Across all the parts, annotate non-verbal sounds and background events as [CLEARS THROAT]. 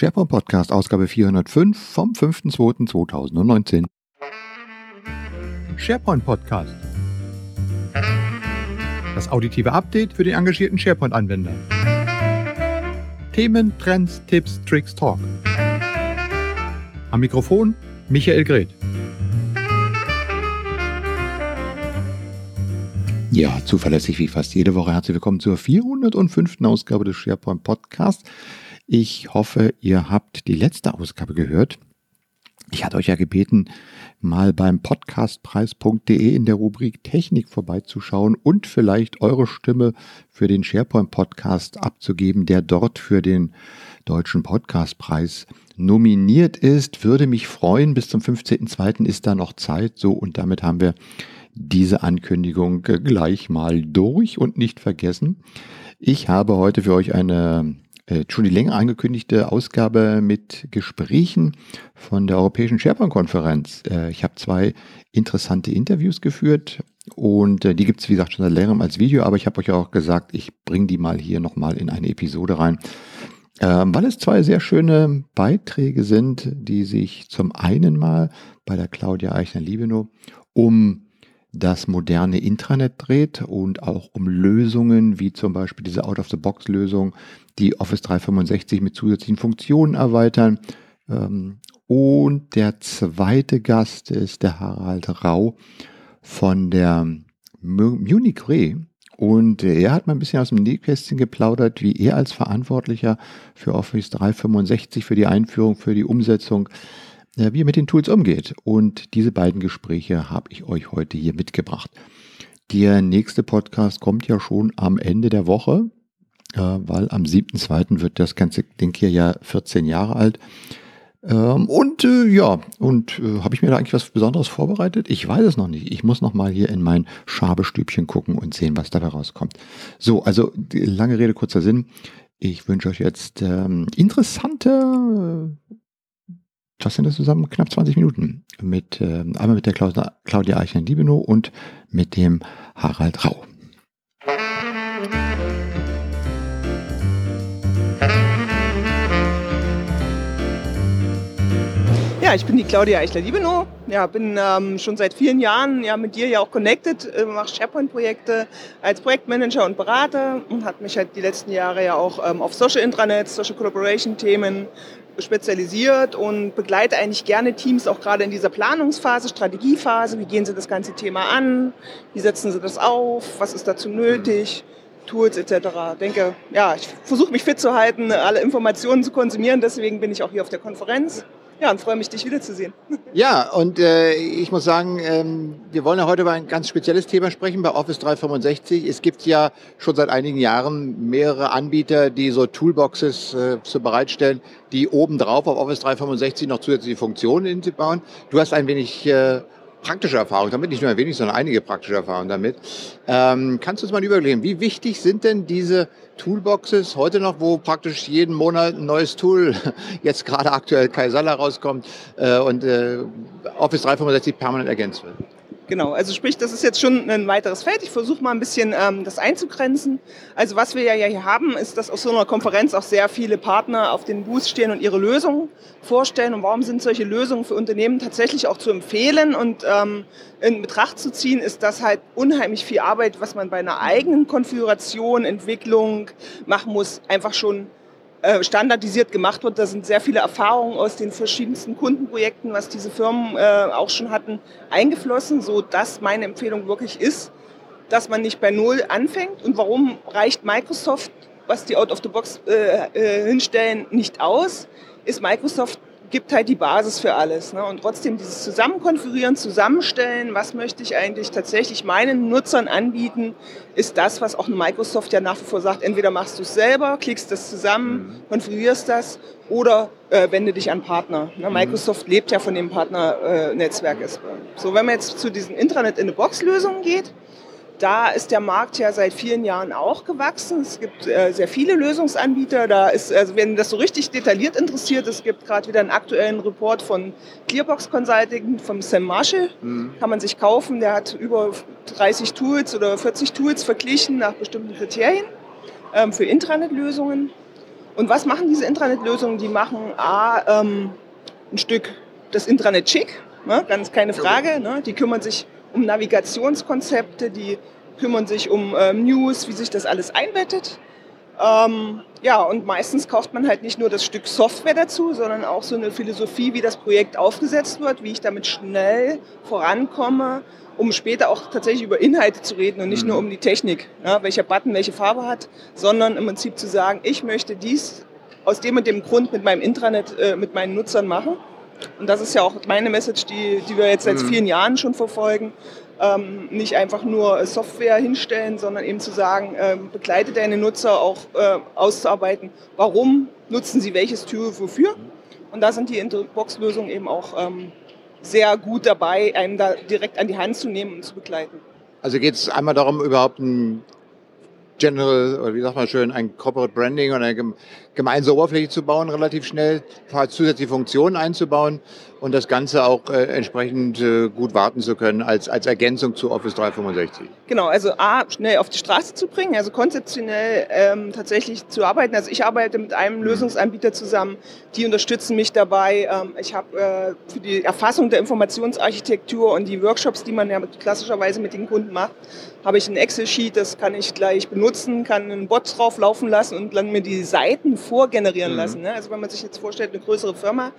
SharePoint Podcast, Ausgabe 405 vom 5.2.2019. SharePoint Podcast. Das auditive Update für den engagierten SharePoint-Anwender. Themen, Trends, Tipps, Tricks, Talk. Am Mikrofon Michael Greth. Ja, zuverlässig wie fast jede Woche. Herzlich willkommen zur 405. Ausgabe des SharePoint Podcasts. Ich hoffe, ihr habt die letzte Ausgabe gehört. Ich hatte euch ja gebeten, mal beim podcastpreis.de in der Rubrik Technik vorbeizuschauen und vielleicht eure Stimme für den SharePoint Podcast abzugeben, der dort für den Deutschen Podcastpreis nominiert ist. Würde mich freuen. Bis zum 15.02. ist da noch Zeit. So, und damit haben wir diese Ankündigung gleich mal durch und nicht vergessen. Ich habe heute für euch eine schon die länger angekündigte Ausgabe mit Gesprächen von der Europäischen SharePoint-Konferenz. Äh, ich habe zwei interessante Interviews geführt und äh, die gibt es, wie gesagt, schon seit längerem als Video, aber ich habe euch auch gesagt, ich bringe die mal hier nochmal in eine Episode rein. Ähm, weil es zwei sehr schöne Beiträge sind, die sich zum einen mal bei der Claudia Eichner-Liebenow um das moderne Intranet dreht und auch um Lösungen wie zum Beispiel diese Out-of-the-Box-Lösung, die Office 365 mit zusätzlichen Funktionen erweitern. Ähm, und der zweite Gast ist der Harald Rau von der Munich Re. Und er hat mal ein bisschen aus dem Nähkästchen geplaudert, wie er als Verantwortlicher für Office 365, für die Einführung, für die Umsetzung wie er mit den Tools umgeht. Und diese beiden Gespräche habe ich euch heute hier mitgebracht. Der nächste Podcast kommt ja schon am Ende der Woche, äh, weil am 7.2. wird das ganze Ding hier ja 14 Jahre alt. Ähm, und äh, ja, und äh, habe ich mir da eigentlich was Besonderes vorbereitet? Ich weiß es noch nicht. Ich muss noch mal hier in mein Schabestübchen gucken und sehen, was dabei rauskommt. So, also lange Rede, kurzer Sinn. Ich wünsche euch jetzt ähm, interessante was sind das zusammen? Knapp 20 Minuten. Mit, äh, einmal mit der Claudia Eichner-Liebenow und mit dem Harald Rau. Ja, ich bin die Claudia Eichler-Liebenow. Ja, bin ähm, schon seit vielen Jahren ja, mit dir ja auch connected, äh, mache SharePoint-Projekte als Projektmanager und Berater und hat mich halt die letzten Jahre ja auch ähm, auf Social Intranets, Social Collaboration-Themen spezialisiert und begleite eigentlich gerne Teams auch gerade in dieser Planungsphase, Strategiephase. Wie gehen sie das ganze Thema an? Wie setzen sie das auf? Was ist dazu nötig? Tools etc. Denke, ja, ich versuche mich fit zu halten, alle Informationen zu konsumieren. Deswegen bin ich auch hier auf der Konferenz. Ja, und freue mich, dich wiederzusehen. [LAUGHS] Ja, und äh, ich muss sagen, ähm, wir wollen ja heute über ein ganz spezielles Thema sprechen, bei Office 365. Es gibt ja schon seit einigen Jahren mehrere Anbieter, die so Toolboxes äh, so bereitstellen, die obendrauf auf Office 365 noch zusätzliche Funktionen bauen. Du hast ein wenig äh, praktische Erfahrung damit, nicht nur ein wenig, sondern einige praktische Erfahrungen damit. Ähm, kannst du uns mal überlegen, wie wichtig sind denn diese Toolboxes heute noch, wo praktisch jeden Monat ein neues Tool, [LAUGHS] jetzt gerade aktuell Kaisala rauskommt äh, und äh, Office 365 permanent ergänzt wird? Genau, also sprich, das ist jetzt schon ein weiteres Feld. Ich versuche mal ein bisschen ähm, das einzugrenzen. Also was wir ja hier haben, ist, dass auf so einer Konferenz auch sehr viele Partner auf den Booths stehen und ihre Lösungen vorstellen. Und warum sind solche Lösungen für Unternehmen tatsächlich auch zu empfehlen und ähm, in Betracht zu ziehen, ist das halt unheimlich viel Arbeit, was man bei einer eigenen Konfiguration, Entwicklung machen muss, einfach schon äh, standardisiert gemacht wird. Da sind sehr viele Erfahrungen aus den verschiedensten Kundenprojekten, was diese Firmen äh, auch schon hatten, eingeflossen, so dass meine Empfehlung wirklich ist, dass man nicht bei Null anfängt. Und warum reicht Microsoft, was die Out-of-the-Box äh, äh, hinstellen, nicht aus? Ist Microsoft gibt halt die Basis für alles. Ne? Und trotzdem dieses Zusammenkonfigurieren, Zusammenstellen, was möchte ich eigentlich tatsächlich meinen Nutzern anbieten, ist das, was auch Microsoft ja nach wie vor sagt. Entweder machst du es selber, klickst das zusammen, mhm. konfigurierst das oder äh, wende dich an Partner. Ne? Mhm. Microsoft lebt ja von dem Partnernetzwerk. Äh, so, wenn man jetzt zu diesen Intranet-in-a-Box-Lösungen geht, da ist der Markt ja seit vielen Jahren auch gewachsen. Es gibt äh, sehr viele Lösungsanbieter. Da ist, also wenn das so richtig detailliert interessiert, es gibt gerade wieder einen aktuellen Report von Clearbox Consulting, vom Sam Marshall. Mhm. Kann man sich kaufen. Der hat über 30 Tools oder 40 Tools verglichen nach bestimmten Kriterien ähm, für Intranet-Lösungen. Und was machen diese Intranet-Lösungen? Die machen A, ähm, ein Stück das Intranet schick, ne? ganz keine Frage. Ne? Die kümmern sich um Navigationskonzepte, die kümmern sich um ähm, News, wie sich das alles einbettet. Ähm, ja, und meistens kauft man halt nicht nur das Stück Software dazu, sondern auch so eine Philosophie, wie das Projekt aufgesetzt wird, wie ich damit schnell vorankomme, um später auch tatsächlich über Inhalte zu reden und nicht mhm. nur um die Technik, ja, welcher Button welche Farbe hat, sondern im Prinzip zu sagen, ich möchte dies aus dem und dem Grund mit meinem Intranet, äh, mit meinen Nutzern machen. Und das ist ja auch meine Message, die, die wir jetzt seit mhm. vielen Jahren schon verfolgen. Ähm, nicht einfach nur Software hinstellen, sondern eben zu sagen, äh, begleite deine Nutzer auch äh, auszuarbeiten, warum nutzen sie welches Tool wofür. Und da sind die Inbox-Lösungen eben auch ähm, sehr gut dabei, einen da direkt an die Hand zu nehmen und zu begleiten. Also geht es einmal darum, überhaupt ein General, oder wie sagt man schön, ein Corporate Branding und eine gemeinsame Oberfläche zu bauen, relativ schnell, ein paar zusätzliche Funktionen einzubauen und das Ganze auch äh, entsprechend äh, gut warten zu können als, als Ergänzung zu Office 365. Genau, also A, schnell auf die Straße zu bringen, also konzeptionell ähm, tatsächlich zu arbeiten. Also ich arbeite mit einem. Lösungsanbieter zusammen, die unterstützen mich dabei. Ähm, ich habe äh, für die Erfassung der Informationsarchitektur und die Workshops, die man ja klassischerweise mit den Kunden macht, habe ich ein Excel-Sheet, das kann ich gleich benutzen, kann einen Bot drauf laufen lassen und dann mir die Seiten vorgenerieren mhm. lassen. Ne? Also wenn man sich jetzt vorstellt, eine größere Firma,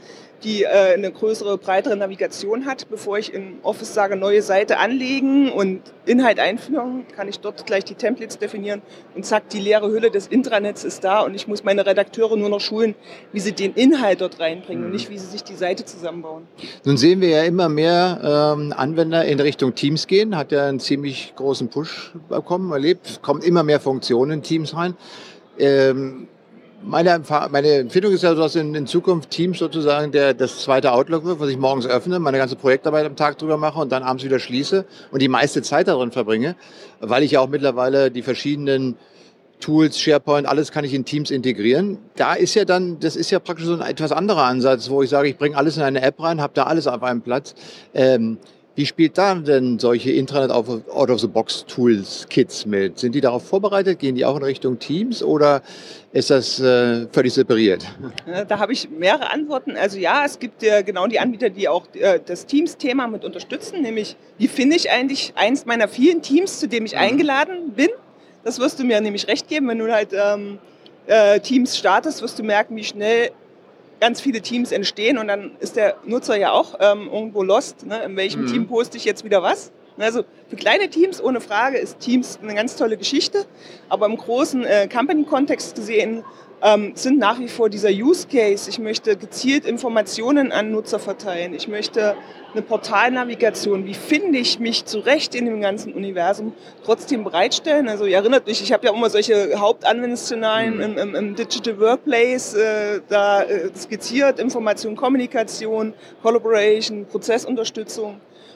die äh, eine größere, breitere Navigation hat, bevor ich in Office sage, neue Seite anlegen und Inhalt einführen, kann ich dort gleich die Templates definieren und zack, die leere Hülle des Intranets ist da und ich muss meine Redakteure nur noch schulen, wie sie den Inhalt dort reinbringen mhm. und nicht, wie sie sich die Seite zusammenbauen. Nun sehen wir ja immer mehr ähm, Anwender in Richtung Teams gehen, hat ja einen ziemlich großen Push bekommen, erlebt, kommen immer mehr Funktionen in Teams rein. Ähm, meine, meine Empfehlung ist ja, dass in, in Zukunft Teams sozusagen der, das zweite Outlook wird, was ich morgens öffne, meine ganze Projektarbeit am Tag drüber mache und dann abends wieder schließe und die meiste Zeit darin verbringe, weil ich ja auch mittlerweile die verschiedenen Tools, SharePoint, alles kann ich in Teams integrieren. Da ist ja dann, das ist ja praktisch so ein etwas anderer Ansatz, wo ich sage, ich bringe alles in eine App rein, habe da alles auf einem Platz. Ähm, wie spielt da denn solche Intranet Out-of-the-Box-Tools, Kits mit? Sind die darauf vorbereitet? Gehen die auch in Richtung Teams oder ist das äh, völlig separiert? Da habe ich mehrere Antworten. Also ja, es gibt ja genau die Anbieter, die auch äh, das Teams-Thema mit unterstützen, nämlich wie finde ich eigentlich eins meiner vielen Teams, zu dem ich mhm. eingeladen bin. Das wirst du mir nämlich recht geben, wenn du halt ähm, äh, Teams startest, wirst du merken, wie schnell ganz viele Teams entstehen und dann ist der Nutzer ja auch ähm, irgendwo lost. Ne? In welchem mhm. Team poste ich jetzt wieder was? Also für kleine Teams ohne Frage ist Teams eine ganz tolle Geschichte, aber im großen äh, Company-Kontext gesehen ähm, sind nach wie vor dieser Use Case. Ich möchte gezielt Informationen an Nutzer verteilen. Ich möchte eine Portalnavigation. Wie finde ich mich zurecht in dem ganzen Universum trotzdem bereitstellen? Also ihr erinnert mich, ich habe ja immer solche Hauptanwendungsszenarien mhm. im, im, im, Digital Workplace äh, da äh, skizziert. Information, Kommunikation, Collaboration, Prozessunterstützung.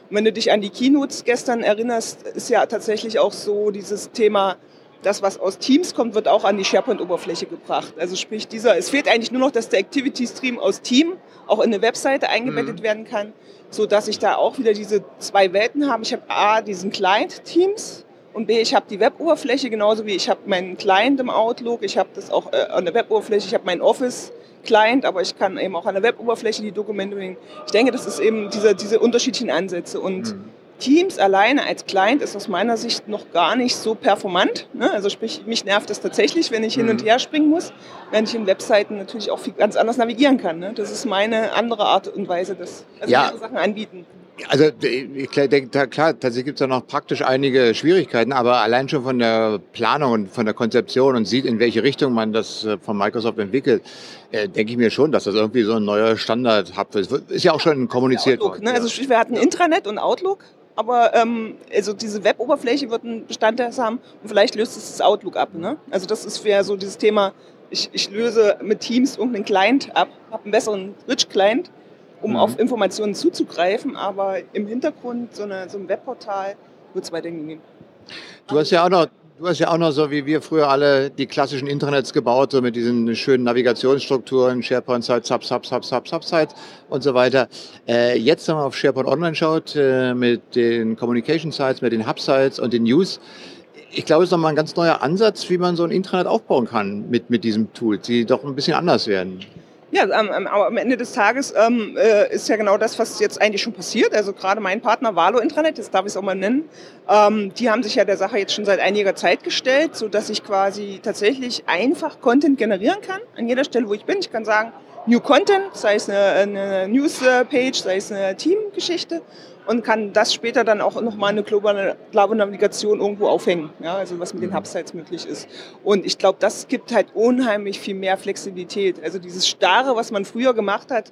Und wenn du dich an die Keynotes gestern erinnerst, ist ja tatsächlich auch so dieses Thema das, was aus Teams kommt, wird auch an die SharePoint-Oberfläche gebracht. Also sprich, dieser, es fehlt eigentlich nur noch, dass der Activity-Stream aus Team auch in eine Webseite eingebettet mhm. werden kann, so dass ich da auch wieder diese zwei Welten habe. Ich habe A, diesen Client Teams und B, ich habe die Web-Oberfläche genauso wie ich habe meinen Client im Outlook, ich habe das auch äh, an der Web-Oberfläche, ich habe meinen Office Client, aber ich kann eben auch an der Web-Oberfläche die Dokumente bringen. Ich denke, das ist eben diese, diese unterschiedlichen Ansätze und mhm. Teams alleine als Client ist aus meiner Sicht noch gar nicht so performant. Ne? Also sprich, mich nervt das tatsächlich, wenn ich hin und mhm. her springen muss, wenn ich in Webseiten natürlich auch viel, ganz anders navigieren kann. Ne? Das ist meine andere Art und Weise, das also ja. Sachen anbieten. Also ich denke, da, klar, tatsächlich gibt es ja noch praktisch einige Schwierigkeiten, aber allein schon von der Planung und von der Konzeption und sieht, in welche Richtung man das äh, von Microsoft entwickelt, äh, denke ich mir schon, dass das irgendwie so ein neuer Standard hat. Ist ja auch schon kommuniziert Outlook, worden. Ne? Also wir hatten Intranet und Outlook aber ähm, also diese Web-Oberfläche wird einen Bestandteil haben und vielleicht löst es das Outlook ab. Ne? Also das ist für so dieses Thema, ich, ich löse mit Teams irgendeinen Client ab, habe einen besseren Rich-Client, um mhm. auf Informationen zuzugreifen, aber im Hintergrund so, eine, so ein Webportal wird es weiterhin geben. Du hast ja auch noch Du hast ja auch noch so wie wir früher alle die klassischen Internets gebaut, so mit diesen schönen Navigationsstrukturen, SharePoint-Site, Sub, Sub, Sub, Sub, Sub-Site und so weiter. Äh, jetzt, wenn man auf SharePoint Online schaut, äh, mit den Communication-Sites, mit den Hub-Sites und den News, ich glaube, es ist nochmal ein ganz neuer Ansatz, wie man so ein Intranet aufbauen kann mit, mit diesem Tool, die doch ein bisschen anders werden. Ja, am, am Ende des Tages ähm, äh, ist ja genau das, was jetzt eigentlich schon passiert. Also gerade mein Partner Valo Intranet, das darf ich es auch mal nennen, ähm, die haben sich ja der Sache jetzt schon seit einiger Zeit gestellt, so dass ich quasi tatsächlich einfach Content generieren kann an jeder Stelle, wo ich bin. Ich kann sagen, New Content, sei es eine, eine News-Page, sei es eine Teamgeschichte und kann das später dann auch nochmal eine globale, globale Navigation irgendwo aufhängen, ja, also was mit den mhm. Hubsites möglich ist. Und ich glaube, das gibt halt unheimlich viel mehr Flexibilität. Also dieses Starre, was man früher gemacht hat,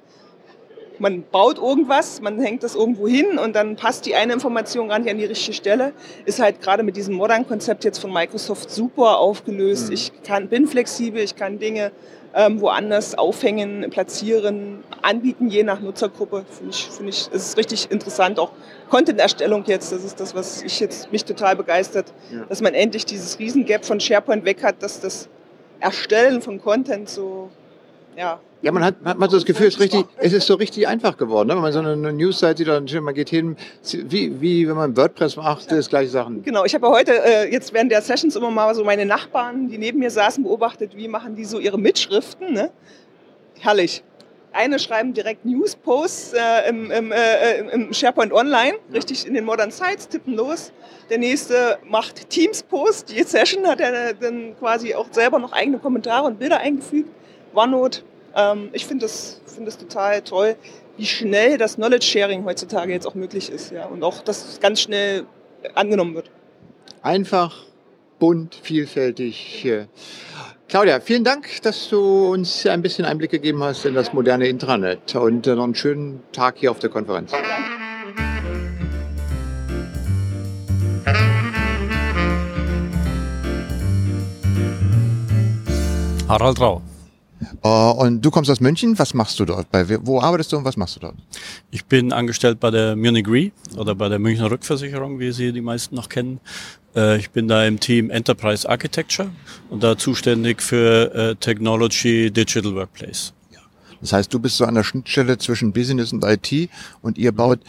man baut irgendwas, man hängt das irgendwo hin und dann passt die eine Information gar nicht an die richtige Stelle, ist halt gerade mit diesem Modern-Konzept jetzt von Microsoft super aufgelöst. Mhm. Ich kann, bin flexibel, ich kann Dinge ähm, woanders aufhängen, platzieren, anbieten, je nach Nutzergruppe. Finde ich, finde ich, es ist richtig interessant. Auch Content-Erstellung jetzt, das ist das, was ich jetzt mich total begeistert, ja. dass man endlich dieses Riesengap von SharePoint weg hat, dass das Erstellen von Content so ja, ja, man hat, hat man so das Gefühl, es ist, richtig, es ist so richtig einfach geworden. Ne? Wenn man so eine News-Seite sieht, dann man geht hin, wie, wie wenn man WordPress macht, das gleiche Sachen. Genau, ich habe heute äh, jetzt während der Sessions immer mal so meine Nachbarn, die neben mir saßen, beobachtet, wie machen die so ihre Mitschriften. Ne? Herrlich. Eine schreiben direkt News-Posts äh, im, im, äh, im, SharePoint Online, ja. richtig in den Modern Sites, tippen los. Der nächste macht Teams-Post. Die Session hat er dann quasi auch selber noch eigene Kommentare und Bilder eingefügt. OneNote ähm, ich finde das, find das total toll, wie schnell das Knowledge Sharing heutzutage jetzt auch möglich ist. Ja? Und auch, dass es ganz schnell angenommen wird. Einfach, bunt, vielfältig. Claudia, vielen Dank, dass du uns ein bisschen Einblick gegeben hast in das moderne Intranet und noch einen schönen Tag hier auf der Konferenz. Harald Rau. Uh, und du kommst aus München. Was machst du dort? Bei, wo arbeitest du und was machst du dort? Ich bin angestellt bei der Munich Re oder bei der Münchner Rückversicherung, wie sie die meisten noch kennen. Uh, ich bin da im Team Enterprise Architecture und da zuständig für uh, Technology Digital Workplace. Das heißt, du bist so an der Schnittstelle zwischen Business und IT und ihr baut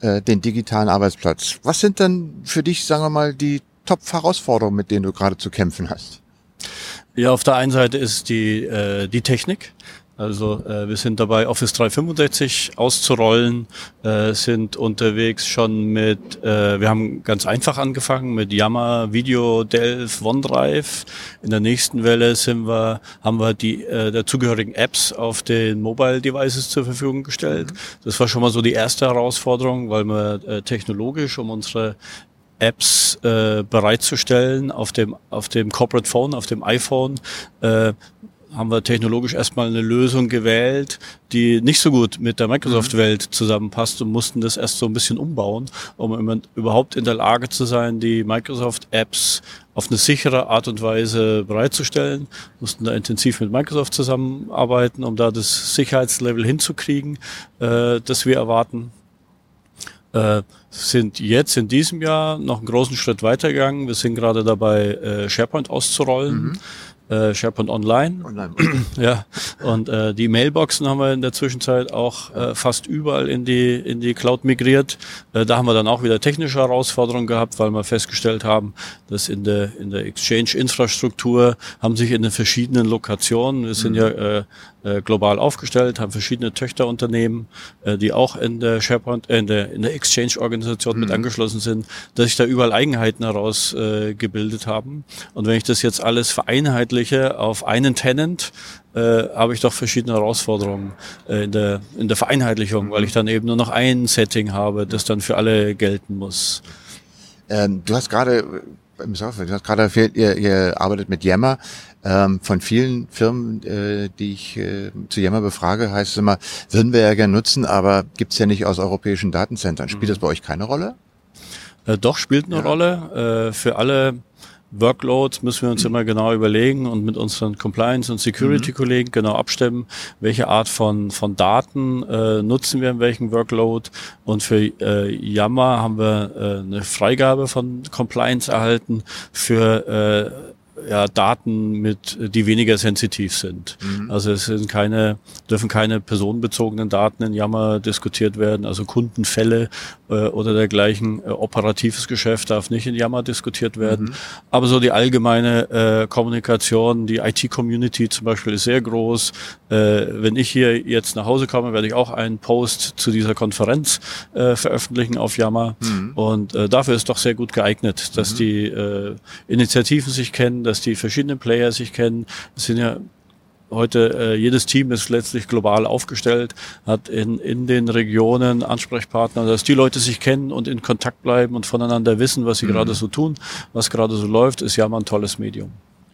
äh, den digitalen Arbeitsplatz. Was sind dann für dich, sagen wir mal, die Top-Herausforderungen, mit denen du gerade zu kämpfen hast? Ja, auf der einen Seite ist die, äh, die Technik. Also äh, wir sind dabei, Office 365 auszurollen, äh, sind unterwegs schon mit, äh, wir haben ganz einfach angefangen mit Yammer, Video, Delph, OneDrive. In der nächsten Welle sind wir, haben wir die äh, dazugehörigen Apps auf den Mobile Devices zur Verfügung gestellt. Mhm. Das war schon mal so die erste Herausforderung, weil wir äh, technologisch um unsere Apps äh, bereitzustellen auf dem, auf dem Corporate Phone, auf dem iPhone. Äh, haben wir technologisch erstmal eine Lösung gewählt, die nicht so gut mit der Microsoft-Welt zusammenpasst und mussten das erst so ein bisschen umbauen, um überhaupt in der Lage zu sein, die Microsoft-Apps auf eine sichere Art und Weise bereitzustellen. Mussten da intensiv mit Microsoft zusammenarbeiten, um da das Sicherheitslevel hinzukriegen, äh, das wir erwarten äh, sind jetzt in diesem Jahr noch einen großen Schritt weitergegangen. Wir sind gerade dabei, äh, SharePoint auszurollen. Mhm äh, SharePoint Online. Online. [CLEARS THROAT] ja, und äh, die Mailboxen haben wir in der Zwischenzeit auch äh, fast überall in die, in die Cloud migriert. Äh, da haben wir dann auch wieder technische Herausforderungen gehabt, weil wir festgestellt haben, dass in der, in der Exchange-Infrastruktur haben sich in den verschiedenen Lokationen, wir sind mhm. ja äh, äh, global aufgestellt, haben verschiedene Töchterunternehmen, äh, die auch in der SharePoint, äh, in der, in der Exchange-Organisation mhm. mit angeschlossen sind, dass sich da überall Eigenheiten herausgebildet äh, haben. Und wenn ich das jetzt alles vereinheitliche, vereinheitliche auf einen Tenant, äh, habe ich doch verschiedene Herausforderungen äh, in, der, in der Vereinheitlichung, weil ich dann eben nur noch ein Setting habe, das dann für alle gelten muss. Ähm, du hast gerade äh, im Software, du hast gerade erzählt, ihr, ihr arbeitet mit Yammer. Ähm, von vielen Firmen, äh, die ich äh, zu Yammer befrage, heißt es immer, würden wir ja gerne nutzen, aber gibt's ja nicht aus europäischen Datenzentren. Spielt mhm. das bei euch keine Rolle? Äh, doch, spielt eine ja. Rolle. Äh, für alle Workloads müssen wir uns immer genau überlegen und mit unseren Compliance- und Security-Kollegen mhm. genau abstimmen, welche Art von, von Daten äh, nutzen wir in welchem Workload. Und für äh, Yammer haben wir äh, eine Freigabe von Compliance erhalten für äh, ja, Daten mit, die weniger sensitiv sind. Mhm. Also es sind keine, dürfen keine personenbezogenen Daten in Yammer diskutiert werden, also Kundenfälle äh, oder dergleichen. Äh, operatives Geschäft darf nicht in Yammer diskutiert werden. Mhm. Aber so die allgemeine äh, Kommunikation, die IT-Community zum Beispiel ist sehr groß. Äh, wenn ich hier jetzt nach Hause komme, werde ich auch einen Post zu dieser Konferenz äh, veröffentlichen auf Yammer. Mhm. Und äh, dafür ist doch sehr gut geeignet, dass mhm. die äh, Initiativen sich kennen, dass die verschiedenen Player sich kennen. Es sind ja heute äh, jedes Team ist letztlich global aufgestellt, hat in, in den Regionen Ansprechpartner, dass die Leute sich kennen und in Kontakt bleiben und voneinander wissen, was sie mhm. gerade so tun, was gerade so läuft, ist ja mal ein tolles Medium.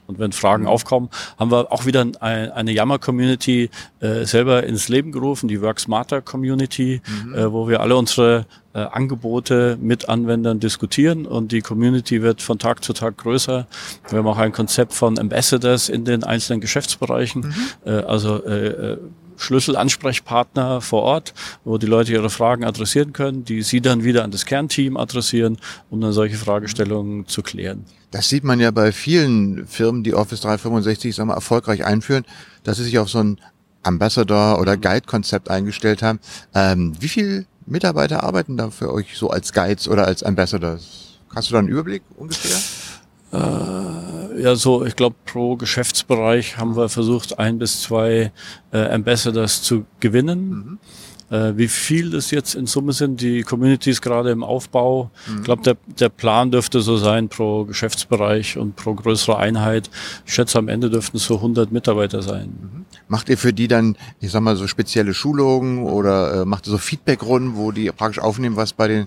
Und wenn Fragen mhm. aufkommen, haben wir auch wieder ein, eine Yammer-Community äh, selber ins Leben gerufen, die Work Smarter Community, mhm. äh, wo wir alle unsere äh, Angebote mit Anwendern diskutieren und die Community wird von Tag zu Tag größer. Wir haben auch ein Konzept von Ambassadors in den einzelnen Geschäftsbereichen, mhm. äh, also äh, äh Schlüsselansprechpartner vor Ort, wo die Leute ihre Fragen adressieren können, die sie dann wieder an das Kernteam adressieren, um dann solche Fragestellungen zu klären. Das sieht man ja bei vielen Firmen, die Office 365 sagen wir, erfolgreich einführen, dass sie sich auf so ein Ambassador- oder Guide-Konzept eingestellt haben. Ähm, wie viele Mitarbeiter arbeiten da für euch so als Guides oder als Ambassadors? Hast du da einen Überblick ungefähr? Äh, ja, so, ich glaube, pro Geschäftsbereich haben wir versucht, ein bis zwei äh, Ambassadors zu gewinnen. Mhm. Äh, wie viel das jetzt in Summe sind, die Community ist gerade im Aufbau. Mhm. Ich glaube, der, der Plan dürfte so sein pro Geschäftsbereich und pro größere Einheit. Ich schätze, am Ende dürften es so 100 Mitarbeiter sein. Mhm. Macht ihr für die dann, ich sag mal, so spezielle Schulungen oder äh, macht ihr so Feedbackrunden, wo die praktisch aufnehmen, was bei den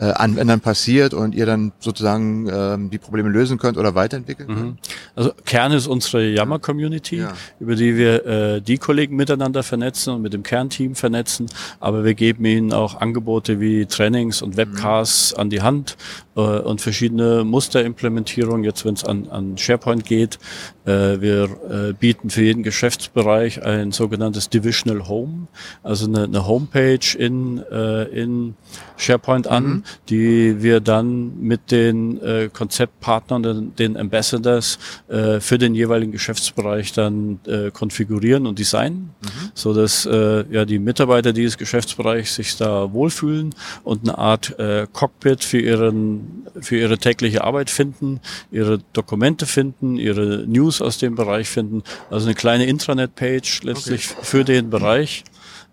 äh, Anwendern passiert und ihr dann sozusagen ähm, die Probleme lösen könnt oder weiterentwickeln könnt? Mhm. Also Kern ist unsere Yammer-Community, ja. über die wir äh, die Kollegen miteinander vernetzen und mit dem Kernteam vernetzen, aber wir geben ihnen auch Angebote wie Trainings und Webcasts mhm. an die Hand äh, und verschiedene Musterimplementierungen, jetzt wenn es an, an SharePoint geht. Äh, wir äh, bieten für jeden Geschäftsbereich ein sogenanntes Divisional Home, also eine, eine Homepage in, äh, in SharePoint an, mhm die wir dann mit den äh, Konzeptpartnern, den, den Ambassadors äh, für den jeweiligen Geschäftsbereich dann äh, konfigurieren und designen, mhm. so dass äh, ja die Mitarbeiter dieses Geschäftsbereichs sich da wohlfühlen und eine Art äh, Cockpit für ihren für ihre tägliche Arbeit finden, ihre Dokumente finden, ihre News aus dem Bereich finden, also eine kleine Intranet-Page letztlich okay. für den Bereich.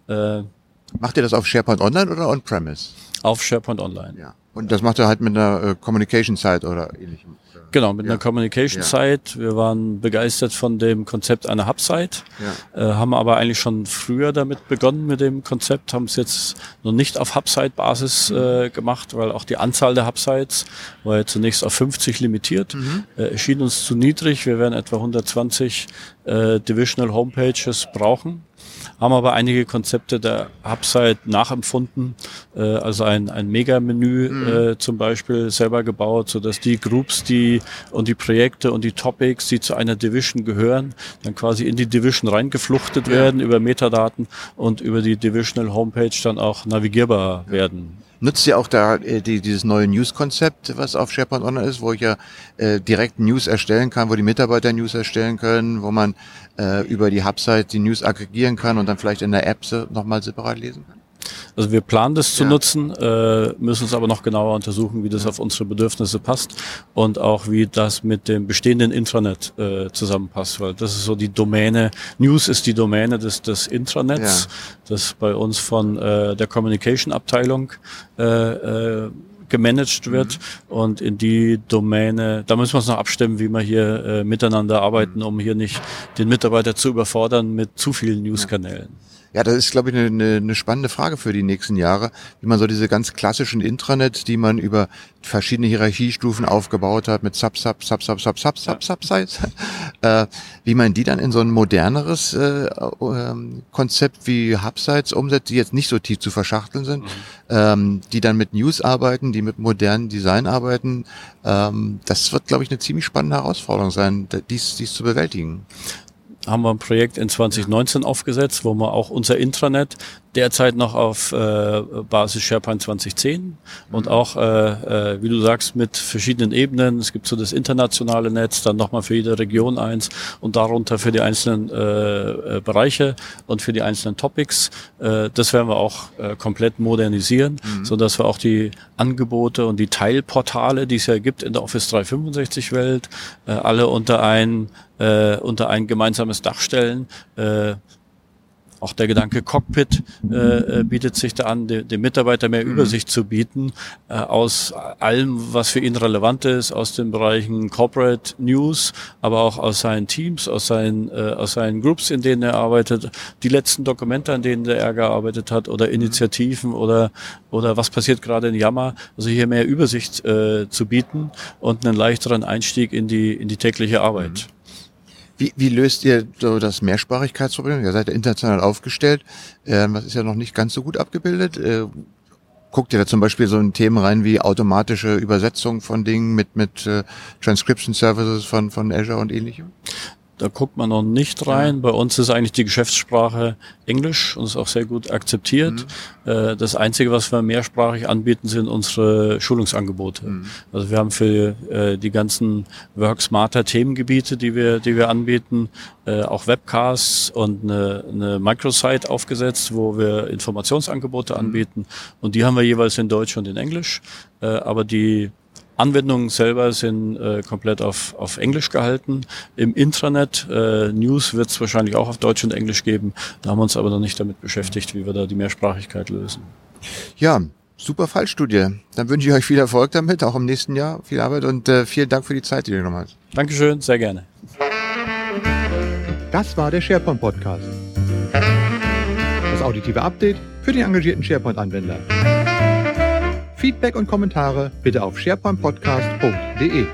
Äh, Macht ihr das auf SharePoint Online oder On-Premise? Auf SharePoint Online. Ja. Und das macht er halt mit einer äh, Communication Site oder ähnlichem. Genau, mit ja. einer Communication Site. Wir waren begeistert von dem Konzept einer Hub-Site, ja. äh, haben aber eigentlich schon früher damit begonnen mit dem Konzept, haben es jetzt noch nicht auf Hub-Site-Basis mhm. äh, gemacht, weil auch die Anzahl der Hub-Sites war ja zunächst auf 50 limitiert, mhm. äh, erschien uns zu niedrig. Wir werden etwa 120 äh, Divisional Homepages brauchen haben aber einige Konzepte der Hubsite nachempfunden, äh, also ein, ein Mega-Menü mhm. äh, zum Beispiel selber gebaut, so dass die Groups, die und die Projekte und die Topics, die zu einer Division gehören, dann quasi in die Division reingefluchtet ja. werden über Metadaten und über die Divisional Homepage dann auch navigierbar werden. Nutzt ihr auch da äh, die, dieses neue News-Konzept, was auf SharePoint Online ist, wo ich ja äh, direkt News erstellen kann, wo die Mitarbeiter News erstellen können, wo man äh, über die Hubsite die News aggregieren kann und dann vielleicht in der App nochmal separat lesen kann? Also wir planen das zu ja. nutzen, äh, müssen es aber noch genauer untersuchen, wie das auf unsere Bedürfnisse passt und auch wie das mit dem bestehenden Intranet äh, zusammenpasst, weil das ist so die Domäne, News ist die Domäne des, des Intranets, ja. das bei uns von äh, der Communication Abteilung äh, äh, gemanagt wird mhm. und in die Domäne, da müssen wir uns noch abstimmen, wie wir hier äh, miteinander arbeiten, um hier nicht den Mitarbeiter zu überfordern mit zu vielen Newskanälen. Ja. Das ist, glaube ich, eine, eine, eine spannende Frage für die nächsten Jahre, wie man so diese ganz klassischen Intranet, die man über verschiedene Hierarchiestufen aufgebaut hat, mit Sub, Sub, Sub, Sub, Sub, Sub, Sub, Sub, äh, wie man die dann in so ein moderneres äh, äh, Konzept wie Hubsites umsetzt, die jetzt nicht so tief zu verschachteln sind, mhm. ähm, die dann mit News arbeiten, die mit modernen Design arbeiten. Ähm, das wird, glaube ich, eine ziemlich spannende Herausforderung sein, dies, dies zu bewältigen. Haben wir ein Projekt in 2019 aufgesetzt, wo wir auch unser Intranet derzeit noch auf äh, Basis SharePoint 2010 und auch, äh, äh, wie du sagst, mit verschiedenen Ebenen. Es gibt so das internationale Netz, dann nochmal für jede Region eins und darunter für die einzelnen äh, äh, Bereiche und für die einzelnen Topics. Äh, das werden wir auch äh, komplett modernisieren, mhm. so dass wir auch die Angebote und die Teilportale, die es ja gibt in der Office 365 Welt, äh, alle unter ein äh, unter ein gemeinsames Dach stellen. Äh, auch der Gedanke Cockpit äh, äh bietet sich da an, dem, dem Mitarbeiter mehr mhm. Übersicht zu bieten äh, aus allem, was für ihn relevant ist, aus den Bereichen Corporate News, aber auch aus seinen Teams, aus seinen, äh, aus seinen Groups, in denen er arbeitet, die letzten Dokumente, an denen er gearbeitet hat oder mhm. Initiativen oder, oder was passiert gerade in Yammer. Also hier mehr Übersicht äh, zu bieten und einen leichteren Einstieg in die, in die tägliche Arbeit. Wie, wie löst ihr so das Mehrsprachigkeitsproblem? Ihr seid ja international aufgestellt. Ähm, das ist ja noch nicht ganz so gut abgebildet. Äh, guckt ihr da zum Beispiel so in Themen rein wie automatische Übersetzung von Dingen mit, mit äh, Transcription Services von, von Azure und ähnlichem? Da guckt man noch nicht rein. Ja. Bei uns ist eigentlich die Geschäftssprache Englisch und ist auch sehr gut akzeptiert. Mhm. Äh, das Einzige, was wir mehrsprachig anbieten, sind unsere Schulungsangebote. Mhm. Also wir haben für äh, die ganzen Work Smarter Themengebiete, die wir, die wir anbieten, äh, auch Webcasts und eine, eine Microsite aufgesetzt, wo wir Informationsangebote mhm. anbieten. Und die haben wir jeweils in Deutsch und in Englisch. Aber die Anwendungen selber sind äh, komplett auf, auf Englisch gehalten. Im Intranet äh, News wird es wahrscheinlich auch auf Deutsch und Englisch geben. Da haben wir uns aber noch nicht damit beschäftigt, wie wir da die Mehrsprachigkeit lösen. Ja, super Fallstudie. Dann wünsche ich euch viel Erfolg damit, auch im nächsten Jahr. Viel Arbeit und äh, vielen Dank für die Zeit, die ihr genommen habt. Dankeschön, sehr gerne. Das war der SharePoint Podcast. Das auditive Update für den engagierten SharePoint-Anwender. Feedback und Kommentare bitte auf sharepointpodcast.de.